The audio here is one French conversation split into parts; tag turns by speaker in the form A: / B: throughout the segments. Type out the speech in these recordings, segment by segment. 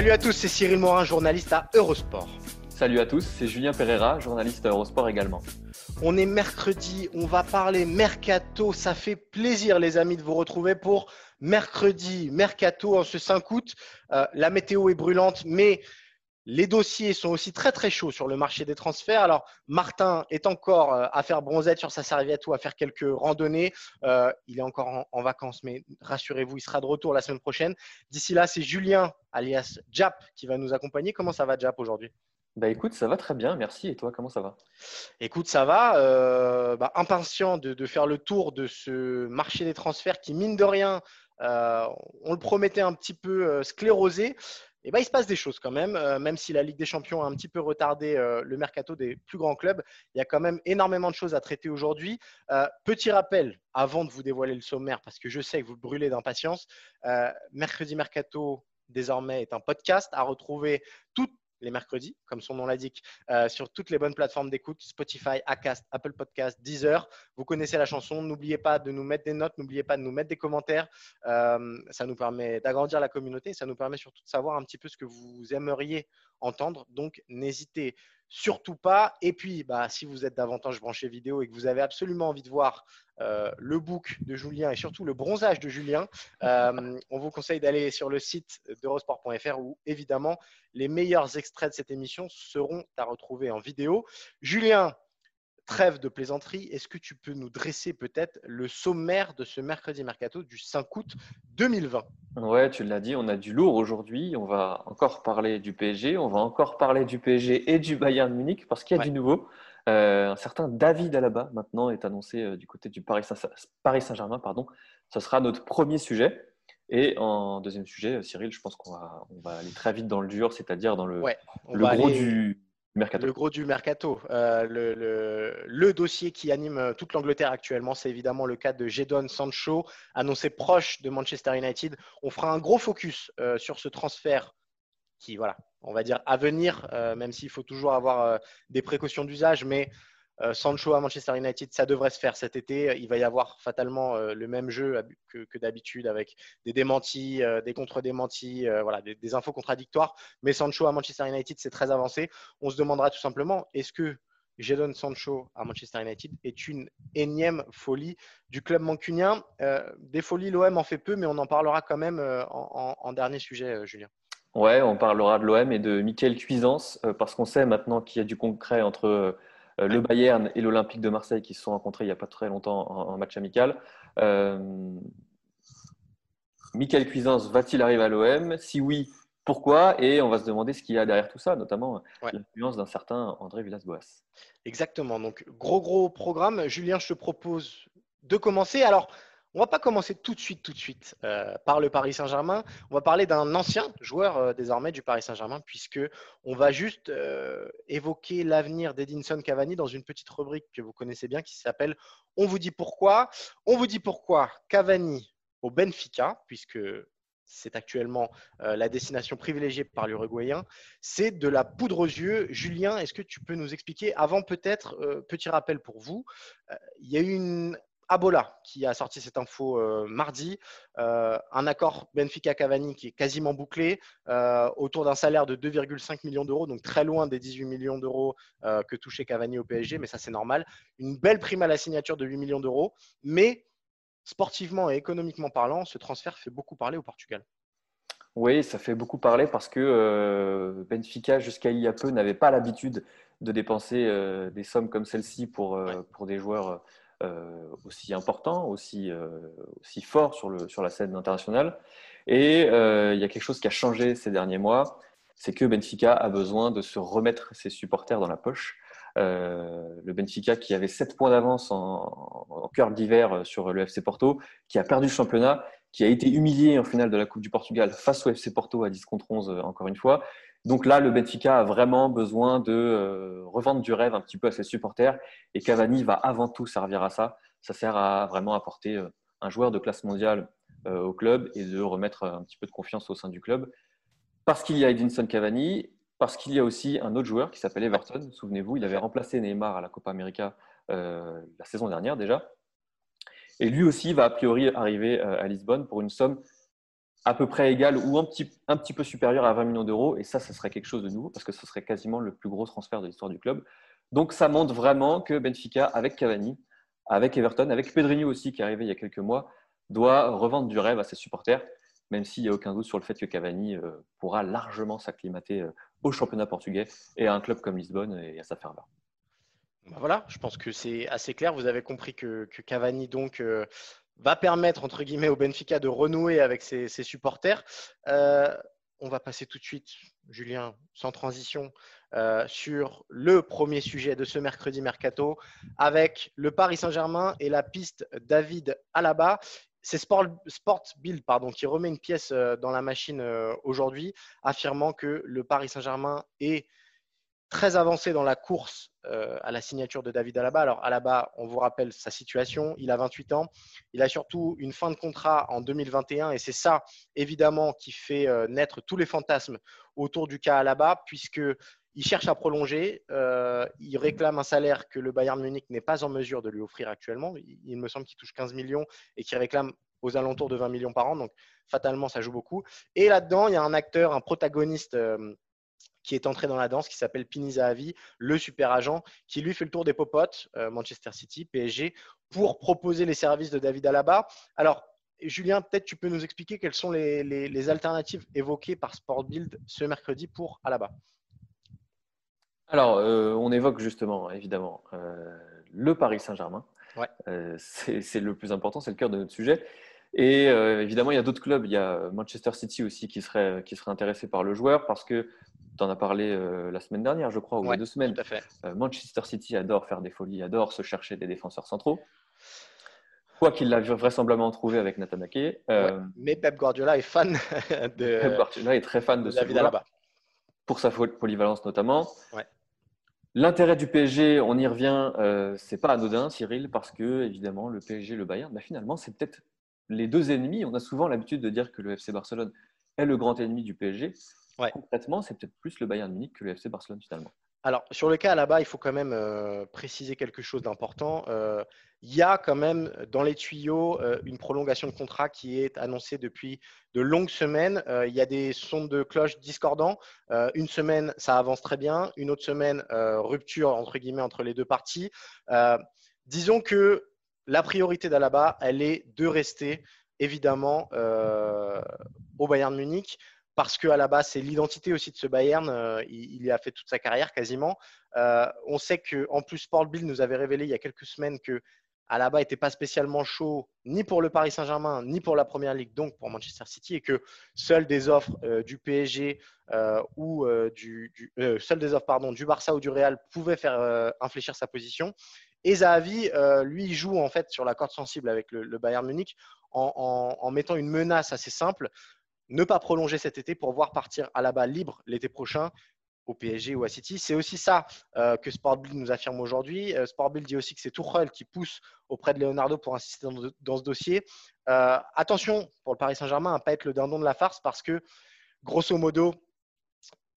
A: Salut à tous, c'est Cyril Morin, journaliste à Eurosport.
B: Salut à tous, c'est Julien Pereira, journaliste à Eurosport également.
A: On est mercredi, on va parler mercato. Ça fait plaisir, les amis, de vous retrouver pour mercredi, mercato en ce 5 août. Euh, la météo est brûlante, mais les dossiers sont aussi très très chauds sur le marché des transferts. Alors, Martin est encore euh, à faire bronzette sur sa serviette ou à faire quelques randonnées. Euh, il est encore en, en vacances, mais rassurez-vous, il sera de retour la semaine prochaine. D'ici là, c'est Julien, alias Jap, qui va nous accompagner. Comment ça va, Jap, aujourd'hui?
B: Bah écoute, ça va très bien, merci. Et toi, comment ça va?
A: Écoute, ça va. Euh, bah, impatient de, de faire le tour de ce marché des transferts qui, mine de rien, euh, on le promettait un petit peu euh, sclérosé. Et ben, il se passe des choses quand même, euh, même si la Ligue des Champions a un petit peu retardé euh, le mercato des plus grands clubs. Il y a quand même énormément de choses à traiter aujourd'hui. Euh, petit rappel, avant de vous dévoiler le sommaire, parce que je sais que vous brûlez d'impatience, Mercredi Mercato, désormais, est un podcast à retrouver toutes les mercredis, comme son nom l'indique, euh, sur toutes les bonnes plateformes d'écoute, Spotify, Acast, Apple Podcast, Deezer. Vous connaissez la chanson. N'oubliez pas de nous mettre des notes, n'oubliez pas de nous mettre des commentaires. Euh, ça nous permet d'agrandir la communauté, ça nous permet surtout de savoir un petit peu ce que vous aimeriez entendre. Donc, n'hésitez surtout pas. Et puis, bah, si vous êtes davantage branché vidéo et que vous avez absolument envie de voir euh, le book de Julien et surtout le bronzage de Julien, euh, on vous conseille d'aller sur le site d'eurosport.fr où évidemment les meilleurs extraits de cette émission seront à retrouver en vidéo. Julien, trêve de plaisanterie, est-ce que tu peux nous dresser peut-être le sommaire de ce mercredi mercato du 5 août 2020
B: Ouais, tu l'as dit, on a du lourd aujourd'hui. On va encore parler du PSG, on va encore parler du PSG et du Bayern Munich parce qu'il y a
A: Ouais.
B: du nouveau. Euh, un certain David Alaba maintenant est annoncé euh, du côté du Paris Saint- Paris Saint-Germain. Pardon. Ce sera notre premier sujet. Et en deuxième sujet, euh, Cyril, je pense qu'on va, on va aller très vite dans le dur, c'est-à-dire dans le,
A: Ouais,
B: gros
A: aller-
B: du
A: Le gros du mercato. Euh, le, dossier qui anime euh, toute l'Angleterre actuellement, c'est évidemment le cas de Jadon Sancho, annoncé proche de Manchester United. On fera un gros focus euh, sur ce transfert qui, voilà, on va dire à venir, même s'il faut toujours avoir des précautions d'usage, mais Sancho à Manchester United, ça devrait se faire cet été. Il va y avoir fatalement euh, le même jeu que, d'habitude avec des démentis, euh, des contre-démentis, euh, voilà, des, infos contradictoires. Mais Sancho à Manchester United, c'est très avancé. On se demandera tout simplement, est-ce que Jadon Sancho à Manchester United est une énième folie du club mancunien? Euh, Des folies, l'OM en fait peu, mais on en parlera quand même euh, en, dernier sujet, euh, Julien.
B: Ouais, on parlera de l'OM et de Michael Cuisance euh, parce qu'on sait maintenant qu'il y a du concret entre euh, le Bayern et l'Olympique de Marseille qui se sont rencontrés il n'y a pas très longtemps en, en match amical. Euh, Michael Cuisance va-t-il arriver à l'OM Si oui, pourquoi? Et on va se demander ce qu'il y a derrière tout ça, notamment
A: Ouais.
B: l'influence d'un certain André Villas-Boas.
A: Exactement. Donc, gros, gros programme. Julien, je te propose de commencer. Alors, on va pas commencer tout de suite, tout de suite euh, par le Paris Saint-Germain. On va parler d'un ancien joueur euh, désormais du Paris Saint-Germain, puisque on va juste euh, évoquer l'avenir d'Edinson Cavani dans une petite rubrique que vous connaissez bien qui s'appelle On vous dit pourquoi. On vous dit pourquoi Cavani au Benfica, puisque c'est actuellement la destination privilégiée par l'Uruguayen. C'est de la poudre aux yeux. Julien, est-ce que tu peux nous expliquer Avant, peut-être, petit rappel pour vous, il y a eu une Abola qui a sorti cette info euh, mardi. Euh, un accord Benfica-Cavani qui est quasiment bouclé euh, autour d'un salaire de 2,5 millions d'euros, donc très loin des 18 millions d'euros que touchait Cavani au PSG, mais ça c'est normal. Une belle prime à la signature de 8 millions d'euros, mais sportivement et économiquement parlant, ce transfert fait beaucoup parler au Portugal.
B: Oui, ça fait beaucoup parler parce que Benfica, jusqu'à il y a peu, n'avait pas l'habitude de dépenser des sommes comme celle-ci pour,
A: Ouais.
B: pour des joueurs aussi importants, aussi, euh, aussi forts sur, le, sur la scène internationale. Et euh, il y a quelque chose qui a changé ces derniers mois, c'est que Benfica a besoin de se remettre ses supporters dans la poche le Benfica qui avait 7 points d'avance en, en cœur d'hiver sur le FC Porto, qui a perdu le championnat, qui a été humilié en finale de la Coupe du Portugal face au FC Porto à 10 contre 11 encore une fois. Donc là, le Benfica a vraiment besoin de revendre du rêve un petit peu à ses supporters et Cavani va avant tout servir à ça. Ça sert à vraiment apporter un joueur de classe mondiale au club et de remettre un petit peu de confiance au sein du club. Parce qu'il y a Edinson Cavani parce qu'il y a aussi un autre joueur qui s'appelle Everton. Souvenez-vous, il avait remplacé Neymar à la Copa América euh, la saison dernière déjà. Et lui aussi va a priori arriver euh, à Lisbonne pour une somme à peu près égale ou un petit, un petit peu supérieure à 20 millions d'euros. Et ça, ce serait quelque chose de nouveau parce que ce serait quasiment le plus gros transfert de l'histoire du club. Donc ça montre vraiment que Benfica, avec Cavani, avec Everton, avec Pedrinho aussi qui est arrivé il y a quelques mois, doit revendre du rêve à ses supporters même s'il n'y a aucun doute sur le fait que Cavani euh, pourra largement s'acclimater euh, au championnat portugais et à un club comme Lisbonne et à sa ferveur.
A: Bah voilà, je pense que c'est assez clair. Vous avez compris que, Cavani donc euh, va permettre entre guillemets au Benfica de renouer avec ses, supporters. on va passer tout de suite, Julien, sans transition, sur le premier sujet de ce mercredi mercato avec le Paris Saint-Germain et la piste David Alaba c'est Sport, Build pardon, qui remet une pièce euh, dans la machine euh, aujourd'hui, affirmant que le Paris Saint-Germain est très avancé dans la course euh, à la signature de David Alaba. Alors Alaba, on vous rappelle sa situation, il a 28 ans, il a surtout une fin de contrat en 2021 et c'est ça évidemment qui fait naître tous les fantasmes autour du cas Alaba puisque il cherche à prolonger. Euh, il réclame un salaire que le Bayern Munich n'est pas en mesure de lui offrir actuellement. Il, me semble qu'il touche 15 millions et qu'il réclame aux alentours de 20 millions par an. Donc, fatalement, ça joue beaucoup. Et là-dedans, il y a un acteur, un protagoniste euh, qui est entré dans la danse, qui s'appelle Pini Zahavi, le super agent, qui lui fait le tour des popotes, euh, Manchester City, PSG, pour proposer les services de David Alaba. Alors, Julien, peut-être tu peux nous expliquer quelles sont les, les alternatives évoquées par Sport Build ce mercredi pour Alaba.
B: Alors, euh, on évoque justement, évidemment, euh, le Paris Saint-Germain. Euh, c'est le plus important, c'est le cœur de notre sujet. Et évidemment, il y a d'autres clubs. Il y a Manchester City aussi qui serait, qui serait intéressé par le joueur parce que tu en as parlé la semaine dernière, je crois, ou il y a deux semaines. Manchester City adore faire des folies, adore se chercher des défenseurs centraux. Quoi qu'il l'a vraisemblablement trouvé avec Nathan Ake.
A: Mais Pep Guardiola est fan de.
B: Pep Guardiola est très fan de, David Alaba. Pour sa polyvalence notamment. Ouais. L'intérêt du PSG, on y revient, euh, c'est pas anodin, Cyril, parce que évidemment le PSG, le Bayern, bah, finalement c'est peut-être les deux ennemis. On a souvent l'habitude de dire que le FC Barcelone est le grand ennemi du PSG. Concrètement, c'est peut-être plus le Bayern Munich que le FC Barcelone finalement.
A: Alors, sur le cas là-bas, il faut quand même euh, préciser quelque chose d'important. Euh, il y a quand même dans les tuyaux euh, une prolongation de contrat qui est annoncée depuis de longues semaines. il y a des sons de cloche discordants. une semaine, ça avance très bien. Une autre semaine, rupture entre guillemets entre les deux parties. disons que la priorité d'Alaba, elle est de rester évidemment au Bayern Munich parce qu'à la base, c'est l'identité aussi de ce Bayern. Euh, il, y a fait toute sa carrière quasiment. Euh, on sait qu'en plus, Sport Bill nous avait révélé il y a quelques semaines que Alaba n'était pas spécialement chaud ni pour le Paris Saint-Germain, ni pour la Première Ligue, donc pour Manchester City, et que seules des offres euh, du PSG ou du, seules des offres pardon, du Barça ou du Real pouvaient faire infléchir sa position. Et Zahavi, lui, joue en fait sur la corde sensible avec le, Bayern Munich en, mettant une menace assez simple ne pas prolonger cet été pour voir partir à la balle libre l'été prochain au PSG ou à City. C'est aussi ça euh, que Sportbill nous affirme aujourd'hui. Euh, Sportbill dit aussi que c'est Tuchel qui pousse auprès de Leonardo pour insister dans, ce dossier. Euh, attention pour le Paris Saint-Germain à ne pas être le dindon de la farce parce que, grosso modo,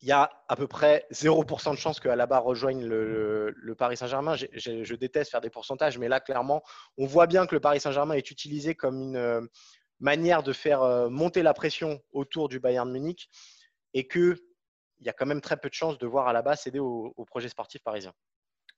A: il y a à peu près 0% de chance que Alaba rejoigne le, Paris Saint-Germain. Je, déteste faire des pourcentages, mais là, clairement, on voit bien que le Paris Saint-Germain est utilisé comme une, manière de faire euh, monter la pression autour du Bayern Munich et qu'il y a quand même très peu de chances de voir à la base céder au, projet sportif parisien.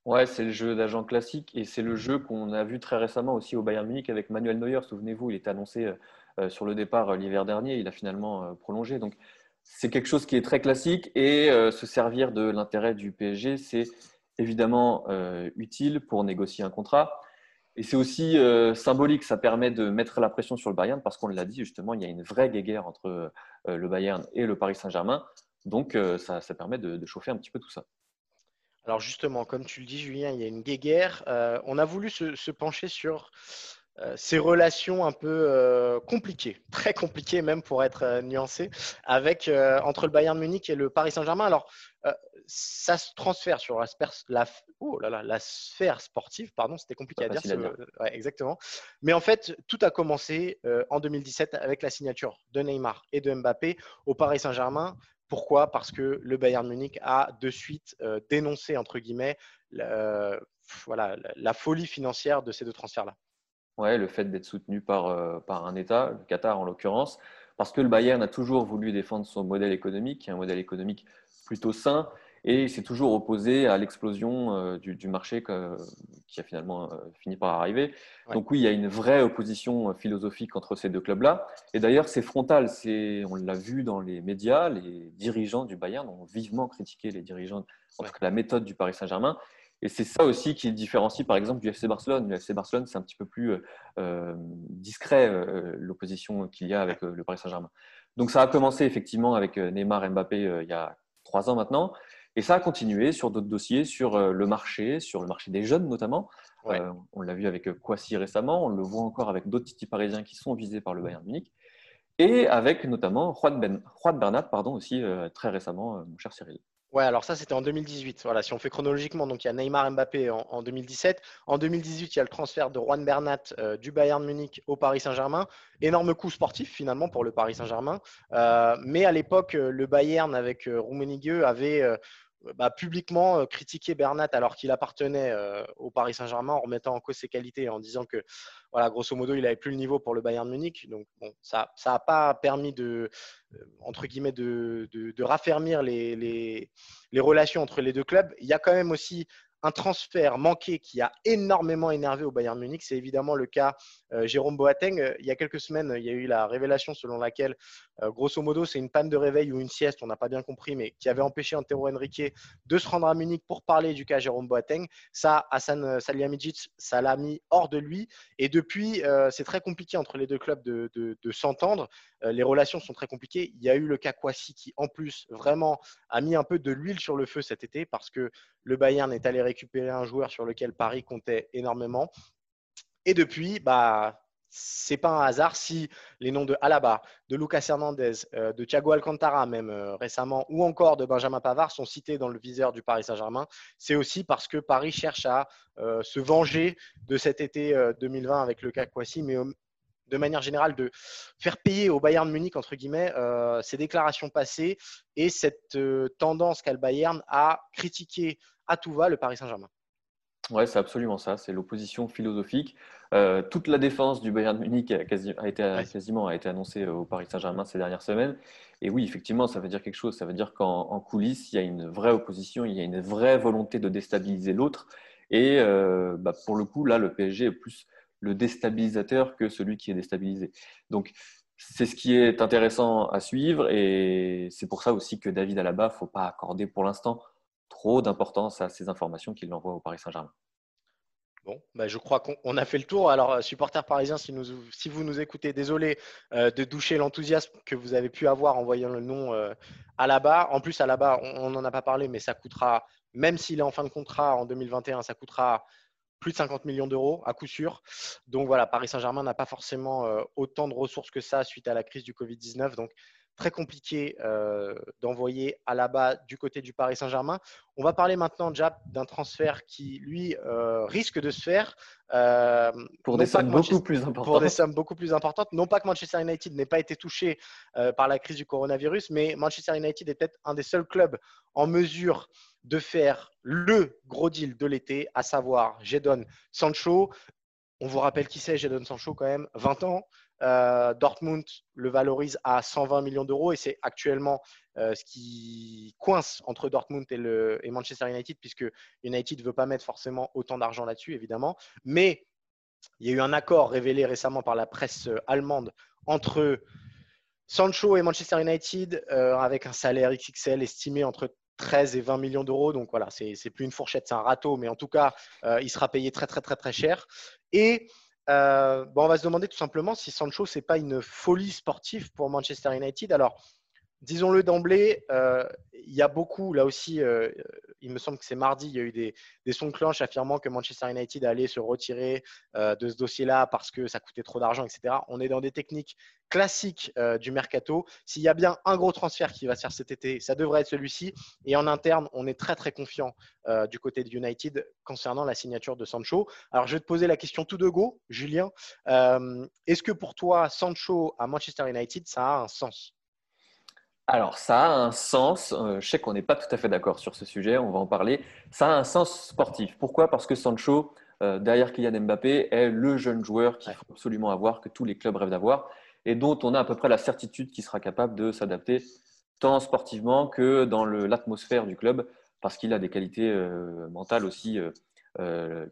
B: Ouais, c'est le jeu d'agent classique et c'est le jeu qu'on a vu très récemment aussi au Bayern Munich avec Manuel Neuer. Souvenez-vous, il était annoncé euh, euh, sur le départ l'hiver dernier, il a finalement prolongé. Donc c'est quelque chose qui est très classique et se servir de l'intérêt du PSG, c'est évidemment utile pour négocier un contrat. Et c'est aussi euh, symbolique, ça permet de mettre la pression sur le Bayern parce qu'on l'a dit justement, il y a une vraie guéguerre entre euh, le Bayern et le Paris Saint-Germain. Donc euh, ça, permet de, chauffer un petit peu tout ça.
A: Alors justement, comme tu le dis, Julien, il y a une guéguerre. On a voulu se, pencher sur ces relations un peu euh, compliquées, très compliquées même pour être nuancé, avec entre le Bayern Munich et le Paris Saint-Germain. Alors, ça se transfère sur la, la, oh là là, la sphère sportive, pardon, c'était compliqué à dire, exactement. Mais en fait, tout a commencé en 2017 avec la signature de Neymar et de Mbappé au Paris Saint-Germain. Pourquoi? Parce que le Bayern Munich a de suite euh, dénoncé, entre guillemets, euh, voilà, la folie financière de ces deux transferts-là.
B: Ouais, le fait d'être soutenu par, euh, par un État, le Qatar en l'occurrence, parce que le Bayern a toujours voulu défendre son modèle économique, un modèle économique plutôt sain, et s'est toujours opposé à l'explosion euh, du, marché qui a finalement euh, fini par arriver. Donc oui, il y a une vraie opposition euh, philosophique entre ces deux clubs-là. Et d'ailleurs, c'est frontal. On l'a vu dans les médias, les dirigeants du Bayern ont vivement critiqué les dirigeants, en tout cas la méthode du Paris Saint-Germain. Et c'est ça aussi qui différencie, par exemple, du FC Barcelone. Le FC Barcelone, c'est un petit peu plus discret, l'opposition qu'il y a avec le Paris Saint-Germain. Donc ça a commencé effectivement avec Neymar Mbappé il y a trois ans maintenant. Et ça a continué sur d'autres dossiers, sur euh, le marché, sur le marché des jeunes notamment. Euh, on l'a vu avec Kwasi récemment, on le voit encore avec d'autres titres parisiens qui sont visés par le Bayern Munich. Et avec notamment Juan, ben, Juan Bernat, pardon, aussi euh, très récemment, mon cher Cyril.
A: Ouais, alors ça, c'était en 2018. Voilà, si on fait chronologiquement, donc il y a Neymar Mbappé en, 2017. En 2018, il y a le transfert de Juan Bernat du Bayern Munich au Paris Saint-Germain. Énorme coup sportif finalement pour le Paris Saint-Germain. mais à l'époque, le Bayern avec Rummenigge avait bah, publiquement euh, critiquer Bernat alors qu'il appartenait euh, au Paris Saint-Germain en remettant en cause ses qualités en disant que, voilà, grosso modo, il n'avait plus le niveau pour le Bayern Munich. Donc, bon, ça n'a pas permis de, euh, guillemets, de, de, raffermir les, les, les, relations entre les deux clubs. Il y a quand même aussi un transfert manqué qui a énormément énervé au Bayern Munich, c'est évidemment le cas euh, Jérôme Boateng. Euh, il y a quelques semaines, il y a eu la révélation selon laquelle, euh, grosso modo, c'est une panne de réveil ou une sieste, on n'a pas bien compris, mais qui avait empêché Antero Henrique de se rendre à Munich pour parler du cas Jérôme Boateng. Ça, Hassan Salihamidzic, ça l'a mis hors de lui. Et depuis, c'est très compliqué entre les deux clubs de, de s'entendre. les relations sont très compliquées. Il y a eu le cas Kwasi qui, en plus, vraiment a mis un peu de l'huile sur le feu cet été parce que le Bayern est allé récupérer un joueur sur lequel Paris comptait énormément. Et depuis, bah, c'est pas un hasard si les noms de Alaba, de Lucas Hernandez, euh, de Thiago Alcantara même euh, récemment, ou encore de Benjamin Pavard sont cités dans le viseur du Paris Saint-Germain. C'est aussi parce que Paris cherche à euh, se venger de cet été 2020 avec le cas Kwasi, mais de manière générale de faire payer au Bayern Munich entre guillemets ses déclarations passées et cette tendance qu'a le Bayern à critiquer à tout va le Paris Saint-Germain.
B: Oui, c'est absolument ça. C'est l'opposition philosophique. Euh, toute la défense du Bayern Munich a, été, quasiment a été annoncée euh, au Paris Saint-Germain ces dernières semaines. Et oui, effectivement, ça veut dire quelque chose. Ça veut dire qu'en coulisses, il y a une vraie opposition, il y a une vraie volonté de déstabiliser l'autre. Et euh, bah, pour le coup, là, le PSG est plus le déstabilisateur que celui qui est déstabilisé. Donc, c'est ce qui est intéressant à suivre. Et c'est pour ça aussi que David Alaba, il ne faut pas accorder pour l'instant trop d'importance à ces informations qu'il envoie au Paris Saint-Germain.
A: Bon, bah, je crois qu'on a fait le tour. Alors, euh, supporters parisiens, si, vous nous écoutez, désolé euh, de doucher l'enthousiasme que vous avez pu avoir en voyant le nom euh, à la bas. En plus, à la bas, on n'en a pas parlé, mais ça coûtera, même s'il est en fin de contrat en 2021, ça coûtera plus de 50 millions d'euros à coup sûr. Donc voilà, Paris Saint-Germain n'a pas forcément autant de ressources que ça suite à la crise du Covid-19. Donc très compliqué euh, d'envoyer à la bas du côté du Paris Saint-Germain. On va parler maintenant déjà d'un transfert qui, lui, euh, risque de se faire.
B: Euh, pour des sommes beaucoup plus importantes.
A: Pour des sommes beaucoup plus importantes. Non pas que Manchester United n'ait pas été touché par la crise du coronavirus, mais Manchester United est peut-être un des seuls clubs en mesure de faire le gros deal de l'été, à savoir Jadon Sancho. On vous rappelle qui c'est, Jadon Sancho, quand même, 20 ans. Euh, Dortmund le valorise à 120 millions d'euros et c'est actuellement euh, ce qui coince entre Dortmund et, Manchester United puisque United ne veut pas mettre forcément autant d'argent là-dessus évidemment. Mais il y a eu un accord révélé récemment par la presse euh, allemande entre Sancho et Manchester United avec un salaire XXL estimé entre 13 et 20 millions d'euros. Donc voilà, c'est plus une fourchette, c'est un râteau, mais en tout cas, il sera payé très très très très cher. Et euh, bon, on va se demander tout simplement si Sancho, c'est pas une folie sportive pour Manchester United. Alors, disons-le d'emblée, euh, il y a beaucoup, là aussi, euh, il me semble que c'est mardi, il y a eu des, sons de cloche affirmant que Manchester United allait se retirer euh, de ce dossier-là parce que ça coûtait trop d'argent, etc. On est dans des techniques classiques du mercato. S'il y a bien un gros transfert qui va se faire cet été, ça devrait être celui-ci. Et en interne, on est très très confiant du côté de United concernant la signature de Sancho. Alors, je vais te poser la question tout de go, Julien. Est-ce que pour toi, Sancho à Manchester United, ça a un sens?
B: Alors, ça a un sens. Euh, je sais qu'on n'est pas tout à fait d'accord sur ce sujet, on va en parler. Ça a un sens sportif. Pourquoi? Parce que Sancho, euh, derrière Kylian Mbappé, est le jeune joueur qu'il faut absolument avoir, que tous les clubs rêvent d'avoir, et dont on a à peu près la certitude qu'il sera capable de s'adapter tant sportivement que dans l'atmosphère du club, parce qu'il a des qualités euh, mentales aussi,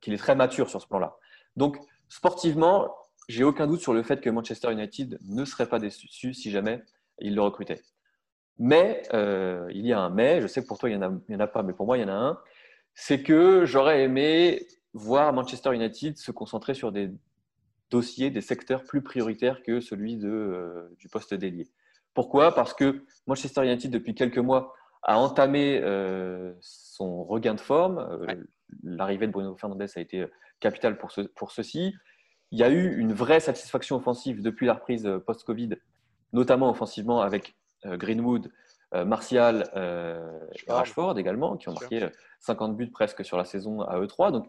B: qu'il est très mature sur ce plan-là. Donc, sportivement, j'ai aucun doute sur le fait que Manchester United ne serait pas déçu si jamais il le recrutait. Mais euh, il y a un mais, je sais que pour toi il n'y en, en, a pas, mais pour moi il y en a un, c'est que j'aurais aimé voir Manchester United se concentrer sur des dossiers, des secteurs plus prioritaires que celui de, euh, du poste d'ailier. Pourquoi? Parce que Manchester United, depuis quelques mois, a entamé euh, son regain de forme. L'arrivée de Bruno Fernandes a été capitale pour, ce, pour ceci. Il y a eu une vraie satisfaction offensive depuis la reprise post-Covid, notamment offensivement avec Greenwood, euh, Martial, euh, Rashford également, qui ont marqué 50 buts presque sur la saison à E3. Donc,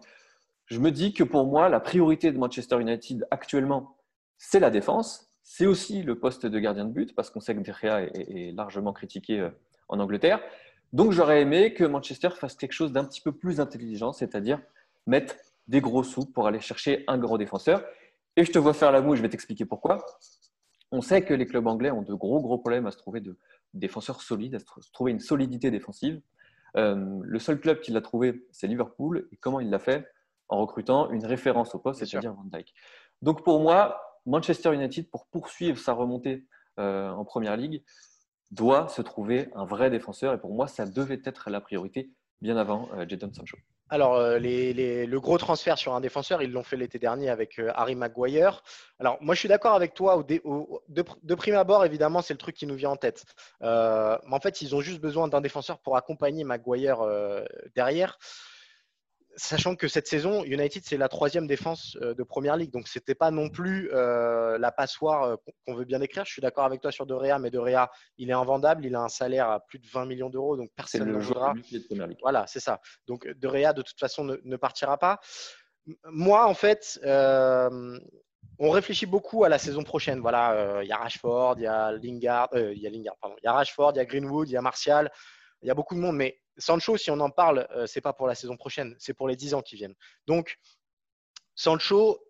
B: je me dis que pour moi, la priorité de Manchester United actuellement, c'est la défense. C'est aussi le poste de gardien de but, parce qu'on sait que De Gea est, largement critiqué en Angleterre. Donc, j'aurais aimé que Manchester fasse quelque chose d'un petit peu plus intelligent, c'est-à-dire mettre des gros sous pour aller chercher un gros défenseur. Et je te vois faire la moue, je vais t'expliquer pourquoi. On sait que les clubs anglais ont de gros, gros problèmes à se trouver de défenseurs solides, à se trouver une solidité défensive. Euh, le seul club qui l'a trouvé, c'est Liverpool. Et comment il l'a fait? En recrutant une référence au poste, c'est-à-dire Van Dijk. Donc pour moi, Manchester United, pour poursuivre sa remontée euh, en Première Ligue, doit se trouver un vrai défenseur. Et pour moi, ça devait être la priorité bien avant euh, Jadon Sancho.
A: Alors, euh, le gros transfert sur un défenseur, ils l'ont fait l'été dernier avec euh, Harry Maguire. Alors, moi, je suis d'accord avec toi. de, prime abord, évidemment, c'est le truc qui nous vient en tête. Euh, mais en fait, ils ont juste besoin d'un défenseur pour accompagner Maguire derrière sachant que cette saison, United, c'est la troisième défense euh, de Première Ligue. Donc, ce n'était pas non plus euh, la passoire euh, qu'on veut bien écrire. Je suis d'accord avec toi sur De mais De il est invendable. Il a un salaire à plus de 20 millions d'euros. Donc, personne ne le jouera. Voilà, c'est ça. Donc, De de toute façon, ne, partira pas. Moi, en fait, on réfléchit beaucoup à la saison prochaine. Voilà, il y a Rashford, il y a Lingard, il y a Lingard, pardon. Il y a Rashford, il y a Greenwood, il y a Martial. Il y a beaucoup de monde, mais Sancho, si on en parle, euh, c'est pas pour la saison prochaine, c'est pour les 10 ans qui viennent. Donc, Sancho,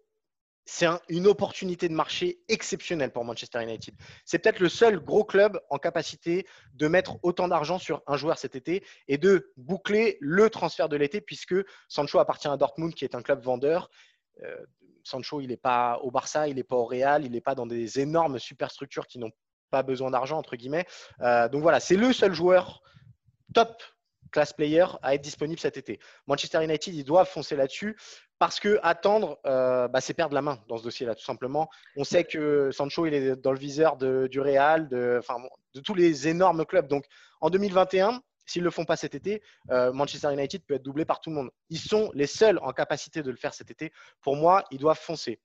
A: c'est une opportunité de marché exceptionnelle pour Manchester United. C'est peut-être le seul gros club en capacité de mettre autant d'argent sur un joueur cet été et de boucler le transfert de l'été, puisque Sancho appartient à Dortmund, qui est un club vendeur. Euh, Sancho, il n'est pas au Barça, il n'est pas au Real, il n'est pas dans des énormes superstructures qui n'ont pas besoin d'argent, entre guillemets. Euh, donc voilà, c'est le seul joueur top class player à être disponible cet été. Manchester United, ils doivent foncer là-dessus parce que attendre, euh, bah, c'est perdre la main dans ce dossier-là, tout simplement. On sait que Sancho, il est dans le viseur du Real, de, de tous les énormes clubs. Donc, en 2021, s'ils ne le font pas cet été, euh, Manchester United peut être doublé par tout le monde. Ils sont les seuls en capacité de le faire cet été. Pour moi, ils doivent foncer.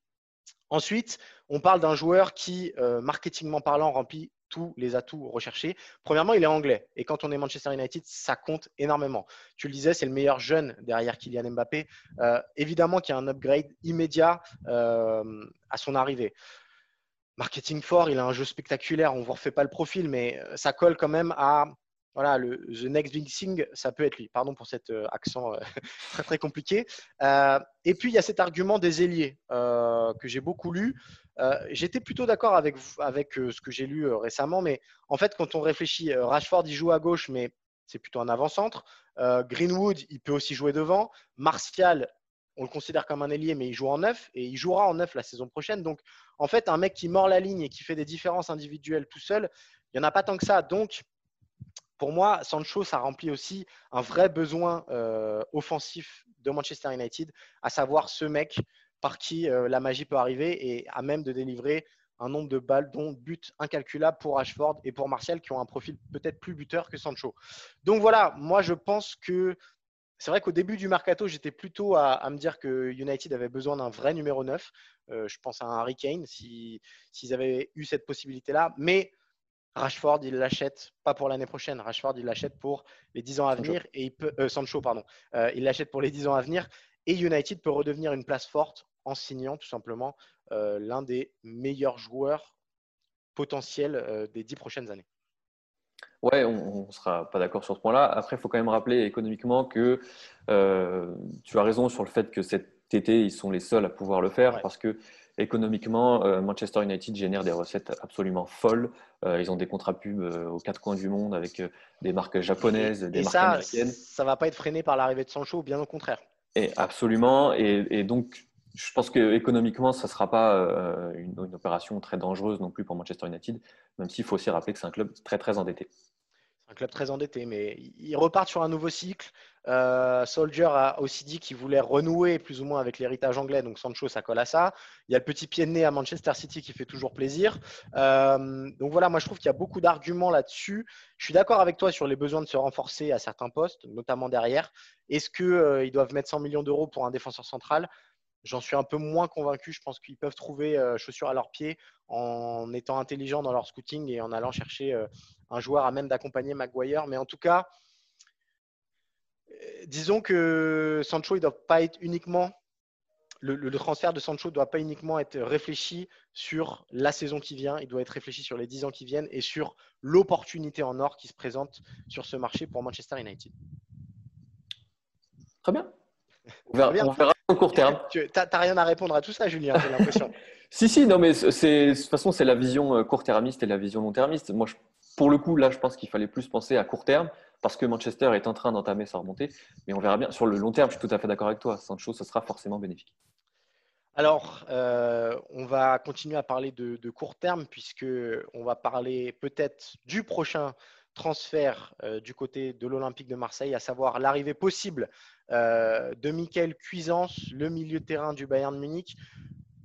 A: Ensuite, on parle d'un joueur qui, euh, marketingment parlant, remplit tous les atouts recherchés. Premièrement, il est anglais. Et quand on est Manchester United, ça compte énormément. Tu le disais, c'est le meilleur jeune derrière Kylian Mbappé. Euh, évidemment qu'il y a un upgrade immédiat euh, à son arrivée. Marketing fort, il a un jeu spectaculaire. On ne vous refait pas le profil, mais euh, ça colle quand même à voilà, le The Next Big Thing, ça peut être lui. Pardon pour cet accent très très compliqué. et puis il y a cet argument des ailiers que j'ai beaucoup lu. Euh, j'étais plutôt d'accord avec, avec euh, ce que j'ai lu euh, récemment, mais en fait, quand on réfléchit, Rashford, il joue à gauche, mais c'est plutôt un avant-centre. Greenwood, il peut aussi jouer devant. Martial, on le considère comme un ailier, mais il joue en neuf et il jouera en neuf la saison prochaine. Donc, en fait, un mec qui mord la ligne et qui fait des différences individuelles tout seul, il n'y en a pas tant que ça. Donc, pour moi, Sancho, ça remplit aussi un vrai besoin offensif de Manchester United, à savoir ce mec par qui euh, la magie peut arriver et à même de délivrer un nombre de balles, dont but incalculable pour Ashford et pour Martial, qui ont un profil peut-être plus buteur que Sancho. Donc voilà, moi je pense que c'est vrai qu'au début du mercato, j'étais plutôt à, me dire que United avait besoin d'un vrai numéro 9. Euh, je pense à Harry Kane s'ils avaient eu cette possibilité-là. Mais Rashford, il l'achète pas pour l'année prochaine. Rashford, il l'achète pour les 10 ans à venir. Et il peut, euh, Sancho, pardon. Euh, il l'achète pour les 10 ans à venir. Et United peut redevenir une place forte en signant tout simplement l'un des meilleurs joueurs potentiels des 10 prochaines années.
B: Ouais, on ne sera pas d'accord sur ce point-là. Après, il faut quand même rappeler économiquement que euh, tu as raison sur le fait que cet été, ils sont les seuls à pouvoir le faire parce que économiquement, euh, Manchester United génère des recettes absolument folles. Euh, ils ont des contrats pubs aux quatre coins du monde avec des marques japonaises, des marques
A: ça,
B: américaines.
A: Ça ne va pas être freiné par l'arrivée de Sancho, bien au contraire.
B: Et absolument. et donc, je pense qu'économiquement, ça ne sera pas euh, une, opération très dangereuse non plus pour Manchester United, même s'il faut aussi rappeler que c'est un club très très endetté.
A: Un club très endetté, mais ils repartent sur un nouveau cycle. Euh, Soldier a aussi dit qu'il voulait renouer plus ou moins avec l'héritage anglais, donc Sancho, ça colle à ça. Il y a le petit pied de nez à Manchester City qui fait toujours plaisir. Euh, donc voilà, moi je trouve qu'il y a beaucoup d'arguments là-dessus. Je suis d'accord avec toi sur les besoins de se renforcer à certains postes, notamment derrière. Est-ce qu'ils doivent mettre 100 millions d'euros pour un défenseur central? J'en suis un peu moins convaincu. Je pense qu'ils peuvent trouver euh, chaussures à leurs pieds en étant intelligents dans leur scouting et en allant chercher euh, un joueur à même d'accompagner Maguire. Mais en tout cas, euh, disons que Sancho, il doit pas être uniquement le, transfert de Sancho ne doit pas uniquement être réfléchi sur la saison qui vient, il doit être réfléchi sur les 10 ans qui viennent et sur l'opportunité en or qui se présente sur ce marché pour Manchester United.
B: Très bien. On verra, au court terme.
A: Tu n'as rien à répondre à tout ça, Julien, j'ai l'impression.
B: si, si, non, mais de toute façon, c'est la vision euh, court-termiste et la vision long-termiste. Moi, pour le coup, là, je pense qu'il fallait plus penser à court terme parce que Manchester est en train d'entamer sa remontée. Mais on verra bien. Sur le long terme, je suis tout à fait d'accord avec toi. Sancho, ce sera forcément bénéfique.
A: Alors, euh, on va continuer à parler de, de court terme puisque on va parler peut-être du prochain transfert euh, du côté de l'Olympique de Marseille, à savoir l'arrivée possible euh, de Michael Cuisance, le milieu de terrain du Bayern de Munich.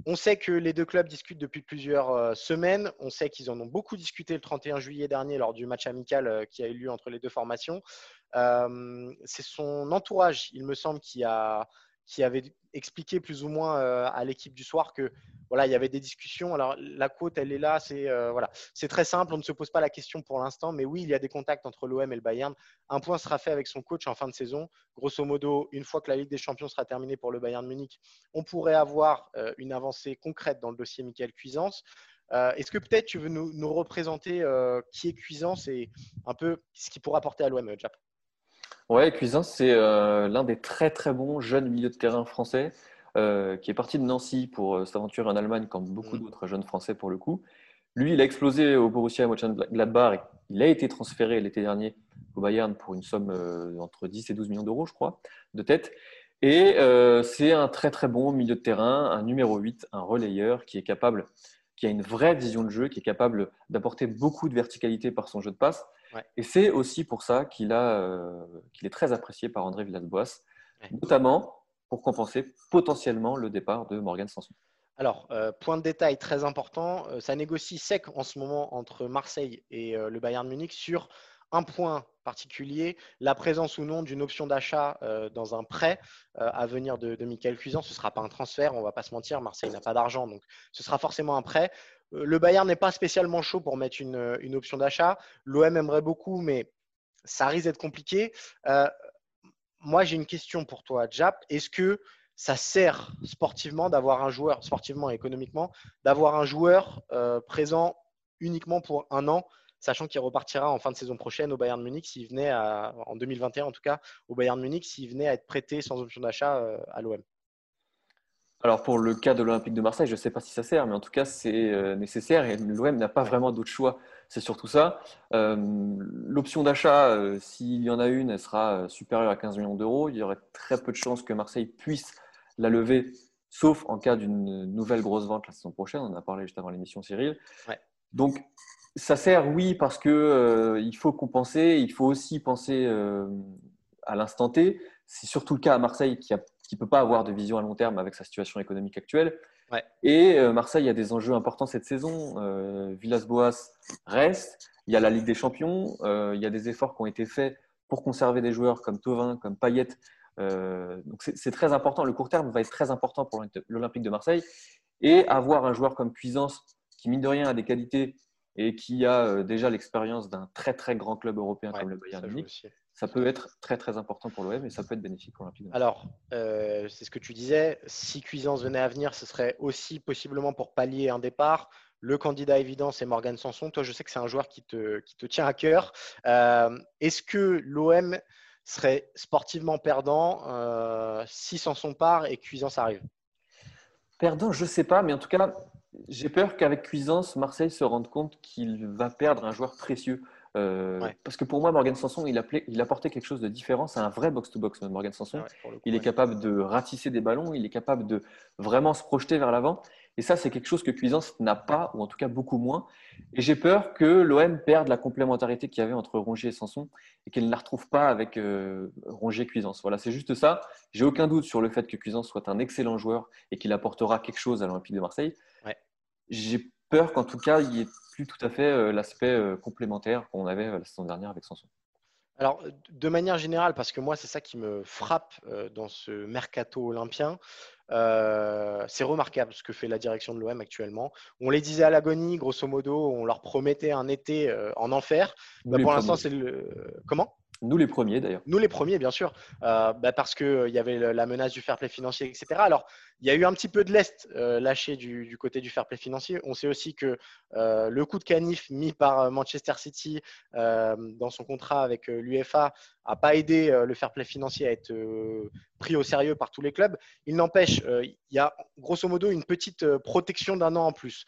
A: On sait que les deux clubs discutent depuis plusieurs euh, semaines. On sait qu'ils en ont beaucoup discuté le 31 juillet dernier lors du match amical qui a eu lieu entre les deux formations. C'est son entourage, il me semble, qui a, qui avait expliqué plus ou moins euh, à l'équipe du soir que voilà, il y avait des discussions. Alors la côte, elle est là, c'est euh, voilà, c'est très simple, on ne se pose pas la question pour l'instant, mais oui, il y a des contacts entre l'OM et le Bayern. Un point sera fait avec son coach en fin de saison. Grosso modo, une fois que la Ligue des Champions sera terminée pour le Bayern Munich, on pourrait avoir euh, une avancée concrète dans le dossier Michael Cuisance. Est-ce que peut-être tu veux nous, représenter qui est Cuisance et un peu ce qu'il pourra apporter à l'OM, Jap?
B: Ouais, Cuisance, c'est euh, l'un des très très bons jeunes milieux de terrain français euh, qui est parti de Nancy pour euh, s'aventurer en Allemagne, comme beaucoup mm. d'autres jeunes français pour le coup. Lui, il a explosé au Borussia Mönchengladbach. Il a été transféré l'été dernier au Bayern pour une somme entre 10 et 12 millions d'euros, je crois, de tête. Et c'est un très très bon milieu de terrain, un numéro 8, un relayeur qui est capable, qui a une vraie vision de jeu, qui est capable d'apporter beaucoup de verticalité par son jeu de passe et c'est aussi pour ça qu'il euh, est très apprécié par André Villas-Boas, notamment pour compenser potentiellement le départ de Morgan Sanson.
A: Alors, euh, point de détail très important, euh, ça négocie sec en ce moment entre Marseille et le Bayern Munich sur un point particulier, la présence ou non d'une option d'achat dans un prêt à venir de, de Michael Cuisan. Ce ne sera pas un transfert, on ne va pas se mentir, Marseille n'a pas d'argent, donc ce sera forcément un prêt. Euh, le Bayern n'est pas spécialement chaud pour mettre une, euh, option d'achat. L'OM aimerait beaucoup, mais ça risque d'être compliqué. Euh, moi, j'ai une question pour toi, Jap. Est-ce que ça sert sportivement d'avoir un joueur, sportivement et économiquement, d'avoir un joueur présent uniquement pour un an, sachant qu'il repartira en fin de saison prochaine au Bayern Munich s'il venait en 2021 en tout cas, au Bayern Munich s'il venait à être prêté sans option d'achat à l'OM
B: alors pour le cas de l'Olympique de Marseille, je ne sais pas si ça sert, mais en tout cas c'est euh, nécessaire et l'OM n'a pas vraiment d'autre choix. C'est surtout ça. Euh, l'option d'achat, euh, s'il y en a une, elle sera supérieure à 15 millions d'euros. Il y aurait très peu de chances que Marseille puisse la lever, sauf en cas d'une nouvelle grosse vente la saison prochaine. On en a parlé juste avant l'émission, Cyril. Donc ça sert, oui, parce que il faut compenser. Il faut aussi penser à l'instant T. C'est surtout le cas à Marseille qui a qui ne peut pas avoir de vision à long terme avec sa situation économique actuelle. Et euh, Marseille a des enjeux importants cette saison. Euh, Villas-Boas reste. Il y a la Ligue des Champions. Euh, il y a des efforts qui ont été faits pour conserver des joueurs comme Tovin, comme Payet. donc c'est très important. Le court terme va être très important pour l'Olympique de Marseille. Et avoir un joueur comme Cuisance, qui mine de rien a des qualités et qui a déjà l'expérience d'un très très grand club européen comme le Bayern Munich, ça peut être très très important pour l'OM et ça peut être bénéfique pour l'Olympique.
A: Alors, euh, c'est ce que tu disais, si Cuisance venait à venir, ce serait aussi possiblement pour pallier un départ. Le candidat évident, c'est Morgan Sanson. Toi, je sais que c'est un joueur qui te, qui te tient à cœur. Euh, est-ce que l'OM serait sportivement perdant euh, si Sanson part et Cuisance arrive?
B: Perdant, je ne sais pas, mais en tout cas, j'ai peur qu'avec Cuisance, Marseille se rende compte qu'il va perdre un joueur précieux. Euh, parce que pour moi, Morgan Sanson, il, il apportait quelque chose de différent. C'est un vrai box-to-box, Morgan Sanson. il est capable de ratisser des ballons, il est capable de vraiment se projeter vers l'avant. Et ça, c'est quelque chose que Cuisance n'a pas, ou en tout cas beaucoup moins. Et j'ai peur que l'OM perde la complémentarité qu'il y avait entre Rongier et Sanson et qu'elle ne la retrouve pas avec euh, Rongier-Cuisance. Voilà, c'est juste ça. J'ai aucun doute sur le fait que Cuisance soit un excellent joueur et qu'il apportera quelque chose à l'Olympique de Marseille. J'ai peur qu'en tout cas, il y ait plus tout à fait euh, l'aspect euh, complémentaire qu'on avait euh, la saison dernière avec Sanson.
A: Alors, de manière générale, parce que moi, c'est ça qui me frappe dans ce mercato olympien, c'est remarquable ce que fait la direction de l'OM actuellement. On les disait à l'agonie, grosso modo, on leur promettait un été en enfer. Bah, pour l'instant, c'est le. Comment?
B: Nous les premiers d'ailleurs.
A: Nous les premiers, bien sûr, euh, bah, parce qu'il euh, y avait la menace du fair play financier, etc. Alors, il y a eu un petit peu de l'Est euh, lâché du, côté du fair play financier. On sait aussi que le coup de canif mis par Manchester City dans son contrat avec l'UFA n'a pas aidé le fair play financier à être pris au sérieux par tous les clubs. Il n'empêche, il y a grosso modo une petite protection d'un an en plus.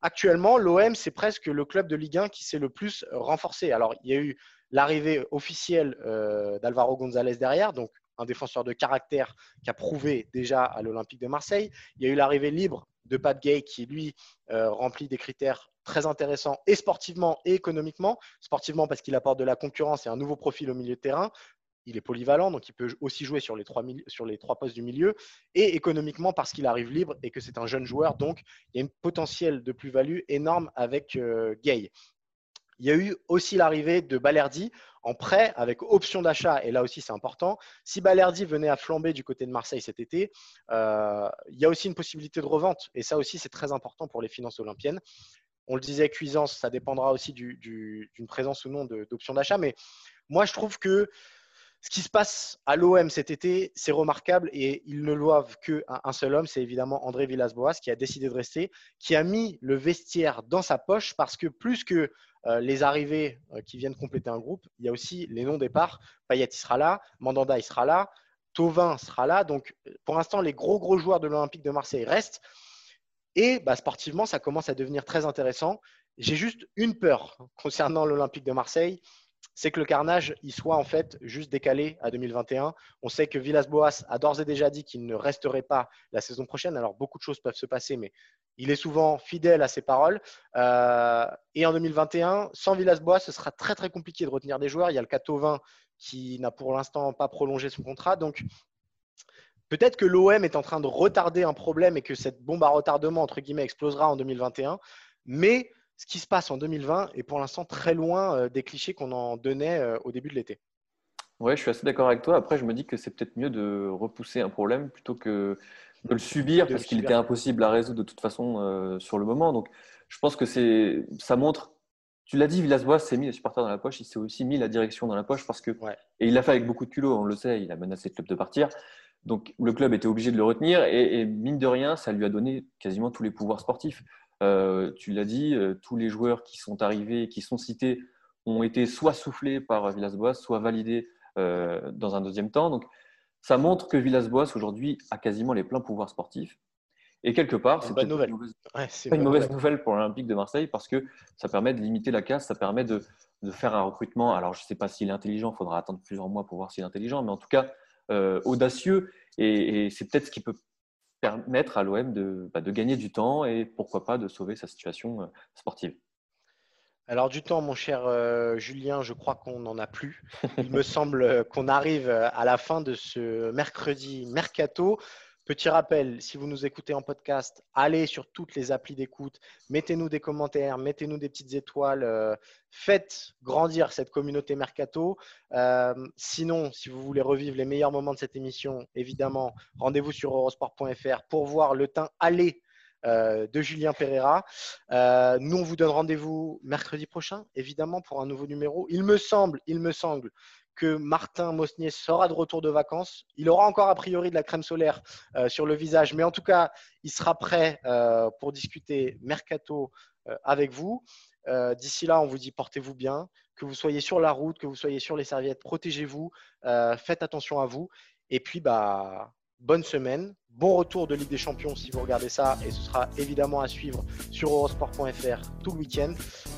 A: Actuellement, l'OM, c'est presque le club de Ligue 1 qui s'est le plus renforcé. Alors, il y a eu l'arrivée officielle euh, d'Alvaro González derrière, donc un défenseur de caractère qui a prouvé déjà à l'Olympique de Marseille. Il y a eu l'arrivée libre de Pat Gay qui, lui, euh, remplit des critères très intéressants et sportivement et économiquement. Sportivement parce qu'il apporte de la concurrence et un nouveau profil au milieu de terrain. Il est polyvalent, donc il peut aussi jouer sur les trois, postes du milieu. Et économiquement parce qu'il arrive libre et que c'est un jeune joueur. Donc, il y a une potentiel de plus-value énorme avec euh, Gay. Il y a eu aussi l'arrivée de Balerdi en prêt avec option d'achat. Et là aussi, c'est important. Si Balerdi venait à flamber du côté de Marseille cet été, euh, il y a aussi une possibilité de revente. Et ça aussi, c'est très important pour les finances olympiennes. On le disait, Cuisance, ça dépendra aussi d'une présence ou non d'option d'achat. Mais moi, je trouve que ce qui se passe à l'OM cet été, c'est remarquable et ils ne doivent qu'un un seul homme, c'est évidemment André Villas-Boas qui a décidé de rester, qui a mis le vestiaire dans sa poche parce que plus que euh, les arrivées euh, qui viennent compléter un groupe, il y a aussi les non-départs. Payet sera là, Mandanda il sera là, Tovin sera là. Donc pour l'instant, les gros gros joueurs de l'Olympique de Marseille restent. Et bah, sportivement, ça commence à devenir très intéressant. J'ai juste une peur concernant l'Olympique de Marseille, c'est que le carnage il soit en fait juste décalé à 2021. On sait que Villas-Boas a d'ores et déjà dit qu'il ne resterait pas la saison prochaine. Alors beaucoup de choses peuvent se passer, mais il est souvent fidèle à ses paroles. Euh, et en 2021, sans Villas-Boas, ce sera très très compliqué de retenir des joueurs. Il y a le Catovin qui n'a pour l'instant pas prolongé son contrat. Donc peut-être que l'OM est en train de retarder un problème et que cette bombe à retardement entre guillemets explosera en 2021. Mais ce qui se passe en 2020 est pour l'instant très loin euh, des clichés qu'on en donnait euh, au début de l'été.
B: Oui, je suis assez d'accord avec toi. Après, je me dis que c'est peut-être mieux de repousser un problème plutôt que de le subir parce qu'il était impossible à résoudre de toute façon euh, sur le moment. Donc, je pense que c'est, ça montre. Tu l'as dit, Villas-Boas s'est mis les supporters dans la poche. Il s'est aussi mis la direction dans la poche parce que et il l'a fait avec beaucoup de culot. On le sait. Il a menacé le club de partir. Donc, le club était obligé de le retenir et mine de rien, ça lui a donné quasiment tous les pouvoirs sportifs. Euh, tu l'as dit, euh, tous les joueurs qui sont arrivés, qui sont cités, ont été soit soufflés par Villas-Boas, soit validés euh, dans un deuxième temps. Donc, ça montre que Villas-Boas aujourd'hui a quasiment les pleins pouvoirs sportifs. Et quelque part, c'est pas une mauvaise, une mauvaise nouvelle pour l'Olympique de Marseille parce que ça permet de limiter la casse, ça permet de, faire un recrutement. Alors, je ne sais pas s'il est intelligent, il faudra attendre plusieurs mois pour voir s'il est intelligent, mais en tout cas, audacieux. et c'est peut-être ce qui peut permettre à l'OM de, bah, de, gagner du temps et pourquoi pas de sauver sa situation euh, sportive.
A: Alors du temps, mon cher euh, Julien, je crois qu'on n'en a plus. Il me semble qu'on arrive à la fin de ce mercredi mercato. Petit rappel, si vous nous écoutez en podcast, allez sur toutes les applis d'écoute, mettez-nous des commentaires, mettez-nous des petites étoiles, euh, faites grandir cette communauté mercato. Euh, sinon, si vous voulez revivre les meilleurs moments de cette émission, évidemment, rendez-vous sur eurosport.fr pour voir le teint aller euh, de Julien Pereira. Nous, on vous donne rendez-vous mercredi prochain, évidemment, pour un nouveau numéro. Il me semble, il me semble que Martin Mosnier sera de retour de vacances. Il aura encore a priori de la crème solaire euh, sur le visage, mais en tout cas, il sera prêt pour discuter mercato avec vous. D'ici là, on vous dit portez-vous bien, que vous soyez sur la route, que vous soyez sur les serviettes, protégez-vous, faites attention à vous. Et puis, bah, bonne semaine, bon retour de Ligue des Champions si vous regardez ça, et ce sera évidemment à suivre sur eurosport.fr tout le week-end.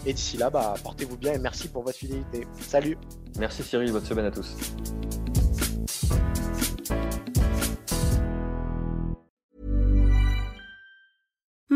A: Et d'ici là, bah, portez-vous bien et merci pour votre fidélité. Salut
B: Merci Cyril, bonne semaine à tous.